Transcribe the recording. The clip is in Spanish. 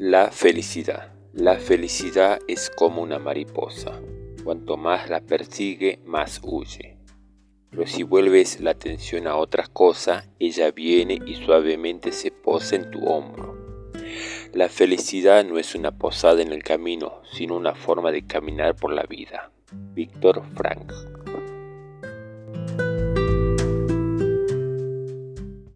La felicidad. La felicidad es como una mariposa. Cuanto más la persigue, más huye. Pero si vuelves la atención a otras cosas, ella viene y suavemente se posa en tu hombro. La felicidad no es una posada en el camino, sino una forma de caminar por la vida. Víctor Frank